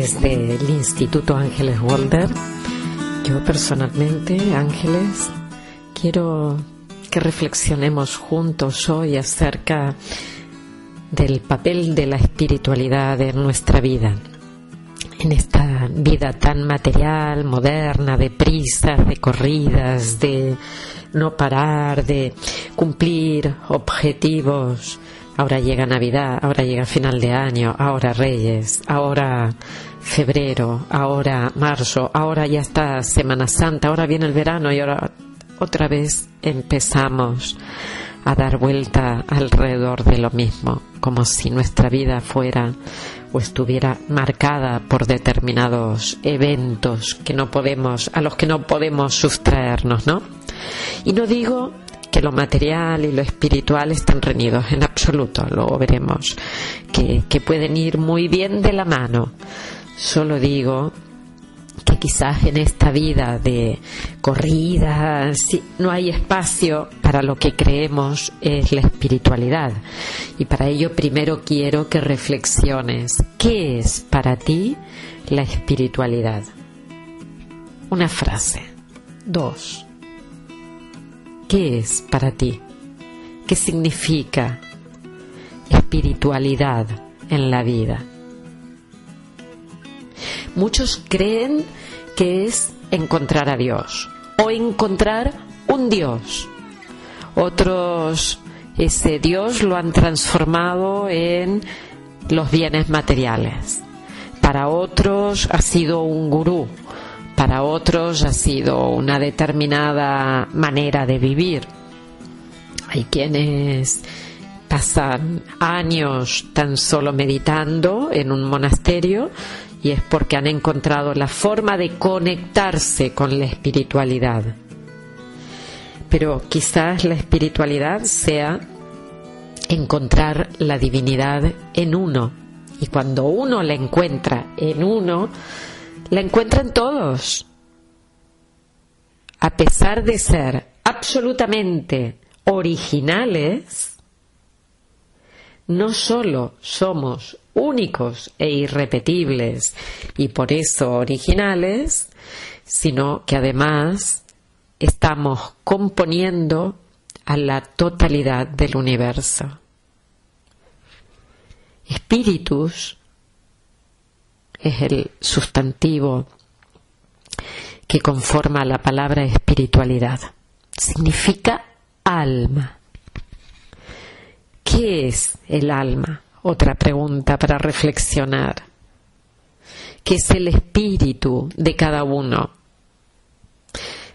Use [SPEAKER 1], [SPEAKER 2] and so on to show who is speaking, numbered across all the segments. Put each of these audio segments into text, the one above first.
[SPEAKER 1] desde el Instituto Ángeles Walder. Yo personalmente, Ángeles, quiero que reflexionemos juntos hoy acerca del papel de la espiritualidad en nuestra vida. En esta vida tan material, moderna, de prisas, de corridas, de no parar, de cumplir objetivos Ahora llega Navidad, ahora llega final de año, ahora Reyes, ahora febrero, ahora marzo, ahora ya está Semana Santa, ahora viene el verano y ahora otra vez empezamos a dar vuelta alrededor de lo mismo, como si nuestra vida fuera o estuviera marcada por determinados eventos que no podemos, a los que no podemos sustraernos, ¿no? Y no digo que lo material y lo espiritual están reñidos en absoluto, luego veremos que, que pueden ir muy bien de la mano. Solo digo que quizás en esta vida de corrida no hay espacio para lo que creemos es la espiritualidad. Y para ello primero quiero que reflexiones, ¿qué es para ti la espiritualidad? Una frase. Dos. ¿Qué es para ti? ¿Qué significa espiritualidad en la vida? Muchos creen que es encontrar a Dios o encontrar un Dios. Otros ese Dios lo han transformado en los bienes materiales. Para otros ha sido un gurú para otros ha sido una determinada manera de vivir. Hay quienes pasan años tan solo meditando en un monasterio y es porque han encontrado la forma de conectarse con la espiritualidad. Pero quizás la espiritualidad sea encontrar la divinidad en uno. Y cuando uno la encuentra en uno, la encuentran todos. A pesar de ser absolutamente originales, no solo somos únicos e irrepetibles y por eso originales, sino que además estamos componiendo a la totalidad del universo. Espíritus es el sustantivo que conforma la palabra espiritualidad. Significa alma. ¿Qué es el alma? Otra pregunta para reflexionar. ¿Qué es el espíritu de cada uno?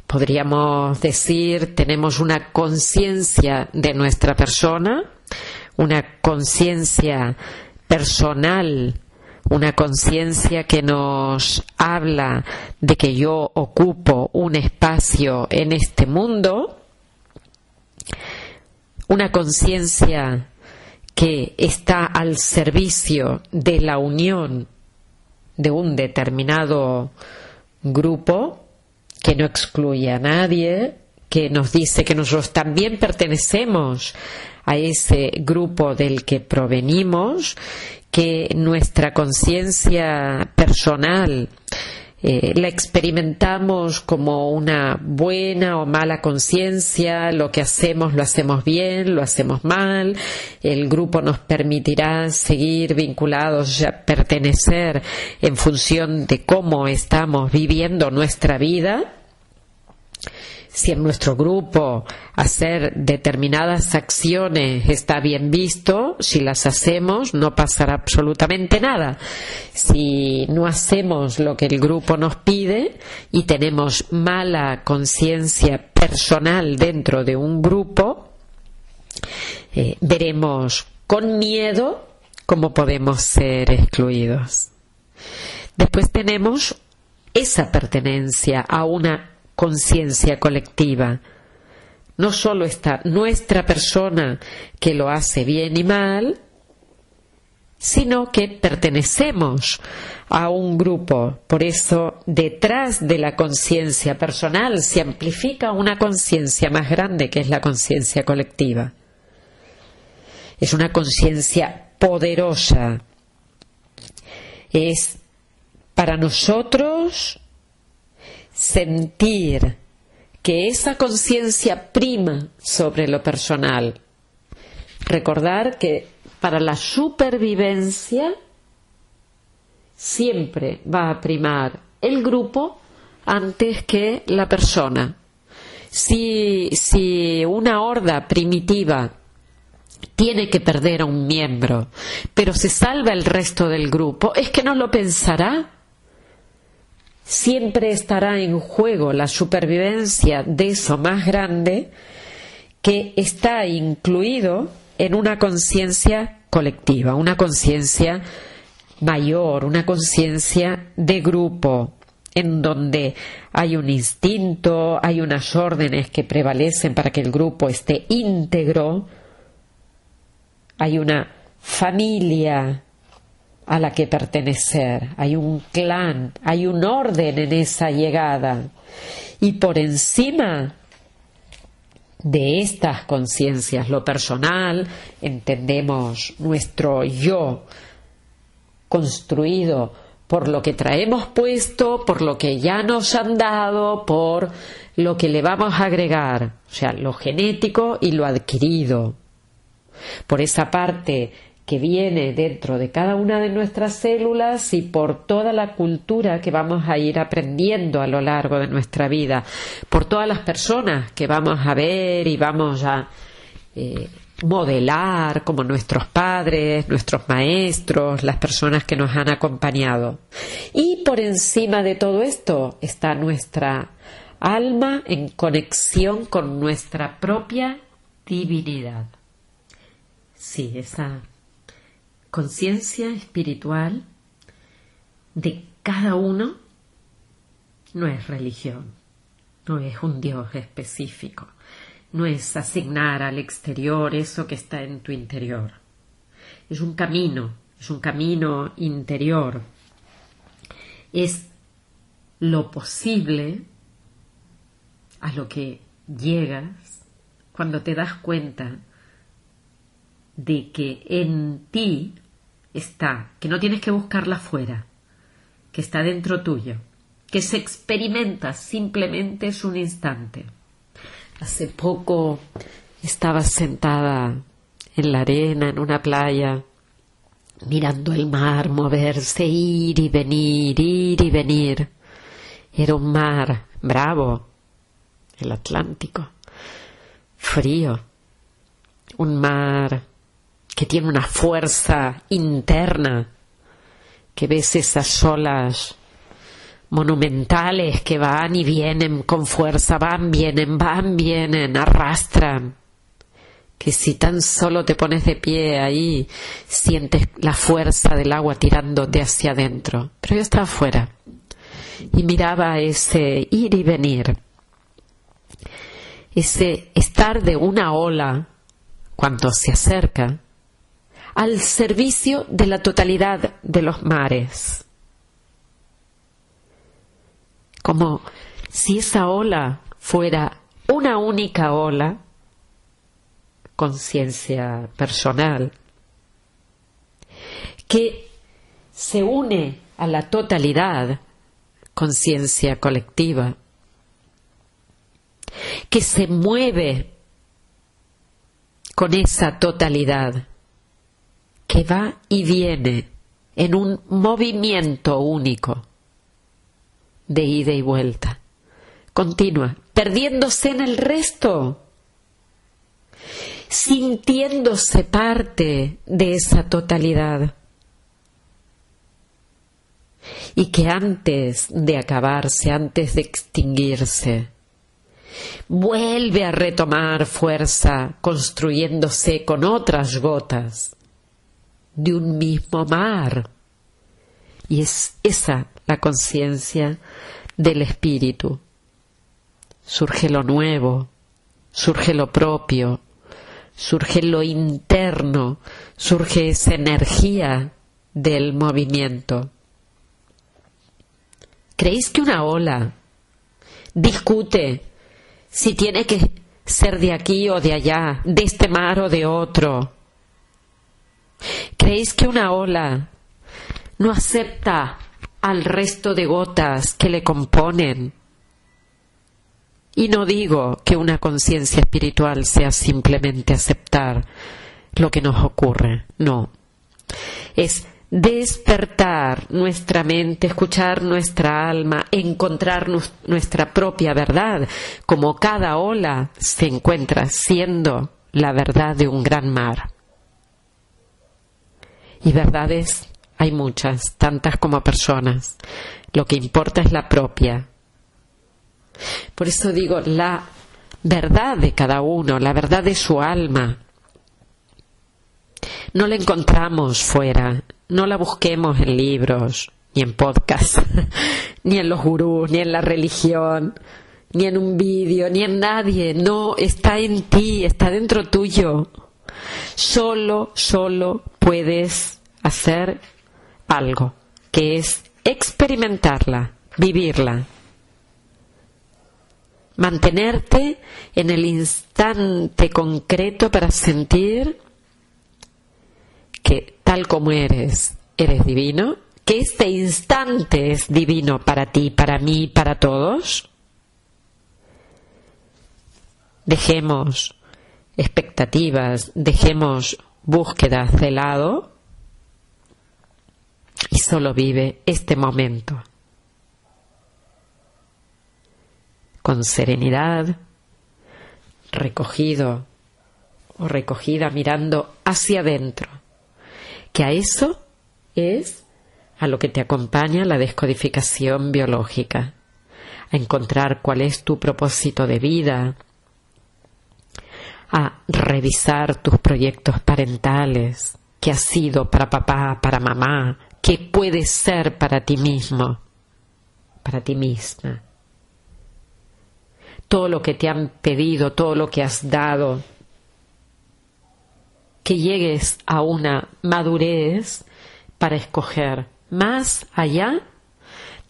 [SPEAKER 1] Podríamos decir, tenemos una conciencia de nuestra persona, una conciencia personal una conciencia que nos habla de que yo ocupo un espacio en este mundo, una conciencia que está al servicio de la unión de un determinado grupo, que no excluye a nadie, que nos dice que nosotros también pertenecemos a ese grupo del que provenimos que nuestra conciencia personal eh, la experimentamos como una buena o mala conciencia, lo que hacemos lo hacemos bien, lo hacemos mal, el grupo nos permitirá seguir vinculados, ya pertenecer en función de cómo estamos viviendo nuestra vida si en nuestro grupo hacer determinadas acciones está bien visto, si las hacemos no pasará absolutamente nada. Si no hacemos lo que el grupo nos pide y tenemos mala conciencia personal dentro de un grupo, eh, veremos con miedo cómo podemos ser excluidos. Después tenemos esa pertenencia a una conciencia colectiva. No solo está nuestra persona que lo hace bien y mal, sino que pertenecemos a un grupo. Por eso, detrás de la conciencia personal se amplifica una conciencia más grande que es la conciencia colectiva. Es una conciencia poderosa. Es para nosotros sentir que esa conciencia prima sobre lo personal. Recordar que para la supervivencia siempre va a primar el grupo antes que la persona. Si, si una horda primitiva tiene que perder a un miembro, pero se salva el resto del grupo, es que no lo pensará. Siempre estará en juego la supervivencia de eso más grande que está incluido en una conciencia colectiva, una conciencia mayor, una conciencia de grupo, en donde hay un instinto, hay unas órdenes que prevalecen para que el grupo esté íntegro, hay una familia a la que pertenecer, hay un clan, hay un orden en esa llegada. Y por encima de estas conciencias, lo personal, entendemos nuestro yo construido por lo que traemos puesto, por lo que ya nos han dado, por lo que le vamos a agregar, o sea, lo genético y lo adquirido. Por esa parte que viene dentro de cada una de nuestras células y por toda la cultura que vamos a ir aprendiendo a lo largo de nuestra vida, por todas las personas que vamos a ver y vamos a eh, modelar como nuestros padres, nuestros maestros, las personas que nos han acompañado. Y por encima de todo esto está nuestra alma en conexión con nuestra propia divinidad. Sí, esa conciencia espiritual de cada uno no es religión, no es un Dios específico, no es asignar al exterior eso que está en tu interior. Es un camino, es un camino interior. Es lo posible a lo que llegas cuando te das cuenta de que en ti está, que no tienes que buscarla fuera, que está dentro tuyo, que se experimenta simplemente es un instante. Hace poco estaba sentada en la arena, en una playa, mirando el mar moverse, ir y venir, ir y venir. Era un mar bravo, el Atlántico, frío, un mar que tiene una fuerza interna, que ves esas olas monumentales que van y vienen con fuerza, van, vienen, van, vienen, arrastran, que si tan solo te pones de pie ahí, sientes la fuerza del agua tirándote hacia adentro. Pero yo estaba afuera y miraba ese ir y venir, ese estar de una ola cuando se acerca al servicio de la totalidad de los mares. Como si esa ola fuera una única ola, conciencia personal, que se une a la totalidad, conciencia colectiva, que se mueve con esa totalidad, que va y viene en un movimiento único de ida y vuelta, continua, perdiéndose en el resto, sintiéndose parte de esa totalidad. Y que antes de acabarse, antes de extinguirse, vuelve a retomar fuerza construyéndose con otras gotas de un mismo mar. Y es esa la conciencia del espíritu. Surge lo nuevo, surge lo propio, surge lo interno, surge esa energía del movimiento. ¿Creéis que una ola discute si tiene que ser de aquí o de allá, de este mar o de otro? ¿Creéis que una ola no acepta al resto de gotas que le componen. Y no digo que una conciencia espiritual sea simplemente aceptar lo que nos ocurre, no. Es despertar nuestra mente, escuchar nuestra alma, encontrar nuestra propia verdad, como cada ola se encuentra siendo la verdad de un gran mar. Y verdades hay muchas, tantas como personas. Lo que importa es la propia. Por eso digo, la verdad de cada uno, la verdad de su alma, no la encontramos fuera, no la busquemos en libros, ni en podcasts, ni en los gurús, ni en la religión, ni en un vídeo, ni en nadie. No, está en ti, está dentro tuyo. Solo, solo puedes hacer algo, que es experimentarla, vivirla. Mantenerte en el instante concreto para sentir que tal como eres, eres divino, que este instante es divino para ti, para mí, para todos. Dejemos expectativas, dejemos búsquedas de lado y solo vive este momento. Con serenidad, recogido o recogida mirando hacia adentro, que a eso es a lo que te acompaña la descodificación biológica, a encontrar cuál es tu propósito de vida, a revisar tus proyectos parentales, qué ha sido para papá, para mamá, qué puede ser para ti mismo, para ti misma. Todo lo que te han pedido, todo lo que has dado, que llegues a una madurez para escoger más allá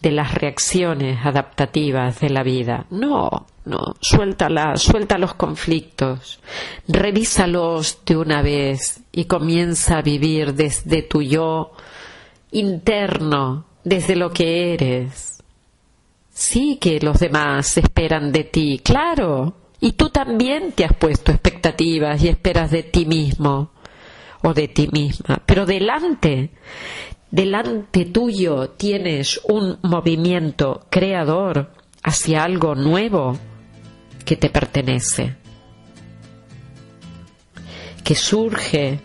[SPEAKER 1] de las reacciones adaptativas de la vida. No, no, suéltala, suelta los conflictos, revísalos de una vez y comienza a vivir desde tu yo interno, desde lo que eres. Sí que los demás esperan de ti, claro, y tú también te has puesto expectativas y esperas de ti mismo o de ti misma, pero delante delante tuyo tienes un movimiento creador hacia algo nuevo que te pertenece, que surge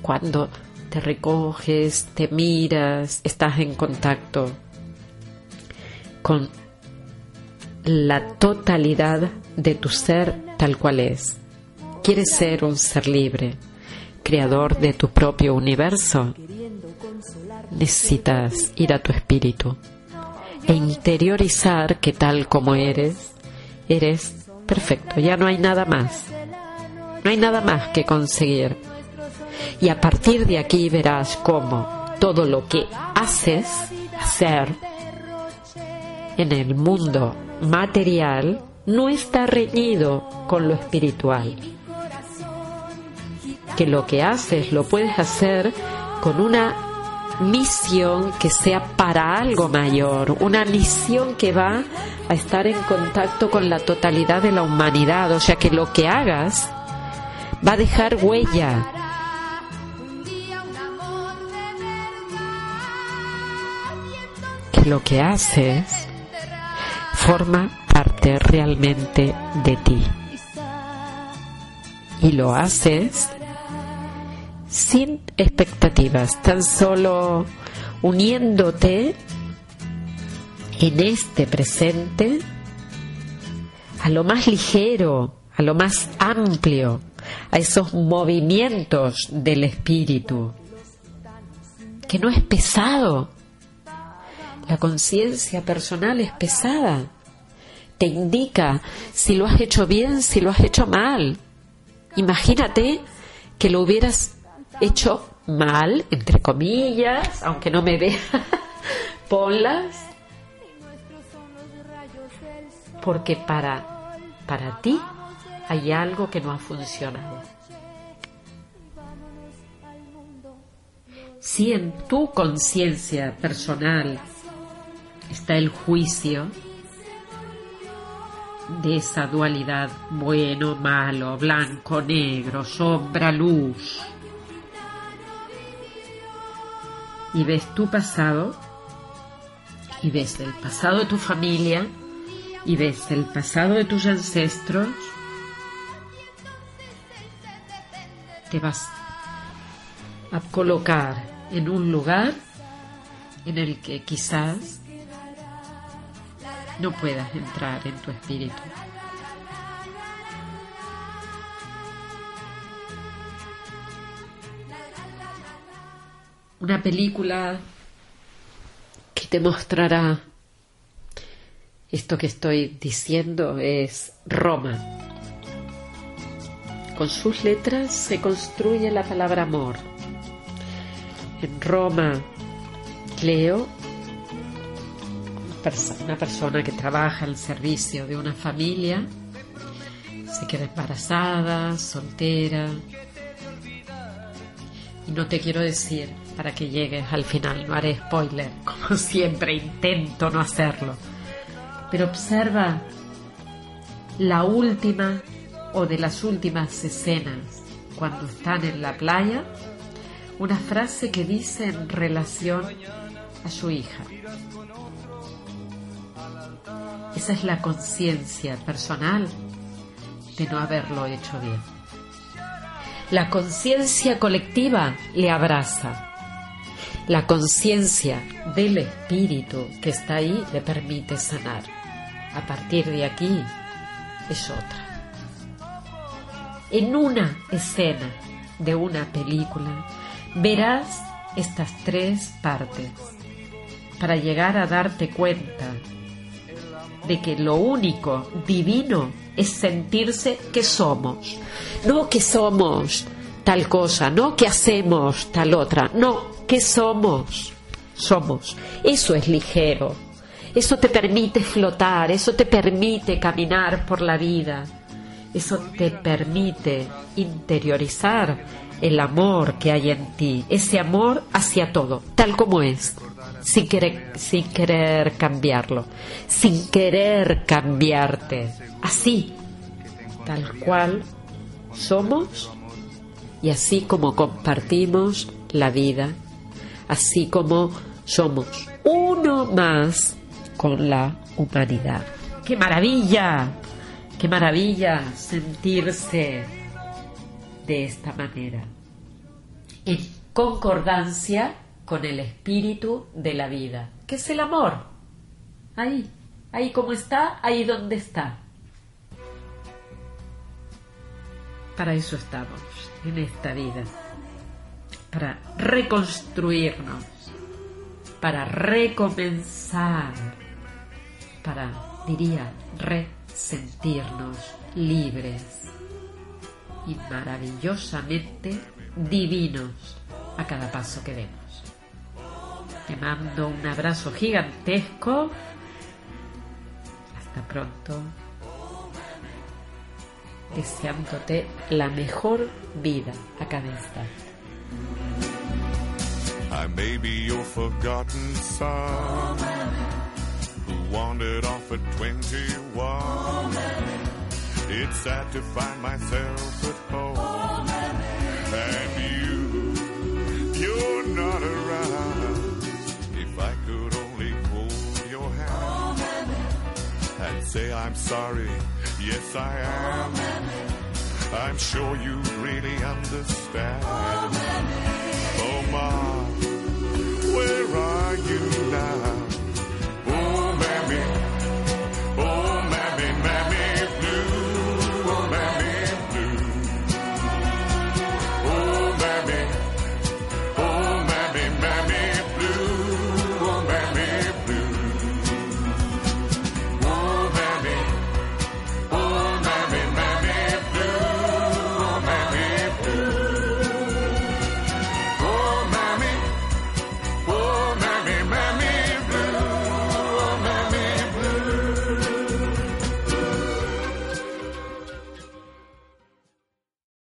[SPEAKER 1] cuando te recoges, te miras, estás en contacto con la totalidad de tu ser tal cual es. Quieres ser un ser libre, creador de tu propio universo, necesitas ir a tu espíritu e interiorizar que tal como eres, eres perfecto, ya no hay nada más, no hay nada más que conseguir. Y a partir de aquí verás cómo todo lo que haces, hacer en el mundo material, no está reñido con lo espiritual. Que lo que haces lo puedes hacer con una misión que sea para algo mayor, una misión que va a estar en contacto con la totalidad de la humanidad, o sea que lo que hagas va a dejar huella. Que lo que haces forma parte realmente de ti. Y lo haces sin expectativas, tan solo uniéndote en este presente a lo más ligero, a lo más amplio, a esos movimientos del espíritu, que no es pesado. La conciencia personal es pesada. Te indica si lo has hecho bien, si lo has hecho mal. Imagínate que lo hubieras hecho mal, entre comillas, aunque no me vea, ponlas, porque para, para ti hay algo que no ha funcionado. Si en tu conciencia personal está el juicio de esa dualidad bueno, malo, blanco, negro, sombra, luz. Y ves tu pasado y ves el pasado de tu familia y ves el pasado de tus ancestros, te vas a colocar en un lugar en el que quizás no puedas entrar en tu espíritu. Una película que te mostrará esto que estoy diciendo es Roma. Con sus letras se construye la palabra amor. En Roma, Cleo, una persona que trabaja al servicio de una familia, se queda embarazada, soltera. Y no te quiero decir para que llegues al final, no haré spoiler, como siempre intento no hacerlo pero observa la última o de las últimas escenas cuando están en la playa, una frase que dice en relación a su hija. Esa es la conciencia personal de no haberlo hecho bien. La conciencia colectiva le abraza. La conciencia del espíritu que está ahí le permite sanar a partir de aquí es otra. En una escena de una película verás estas tres partes para llegar a darte cuenta de que lo único divino es sentirse que somos, no que somos tal cosa, no que hacemos tal otra, no, que somos, somos. Eso es ligero, eso te permite flotar, eso te permite caminar por la vida, eso te permite interiorizar el amor que hay en ti, ese amor hacia todo, tal como es, sin querer, sin querer cambiarlo, sin querer cambiarte, así, tal cual somos y así como compartimos la vida, así como somos uno más con la humanidad. ¡Qué maravilla! ¡Qué maravilla sentirse de esta manera! En concordancia con el espíritu de la vida, que es el amor. Ahí, ahí como está, ahí donde está. Para eso estamos en esta vida, para reconstruirnos, para recomenzar para, diría, resentirnos libres y maravillosamente divinos a cada paso que demos. Te mando un abrazo gigantesco. Hasta pronto. Deseándote la mejor vida a cada instante. wandered off at 21. Oh, it's sad to find myself at home. Oh, and you, you're not around. If I could only hold your hand oh, and say I'm sorry, yes I am. I'm sure you really understand. Oh, Ma, where are you now?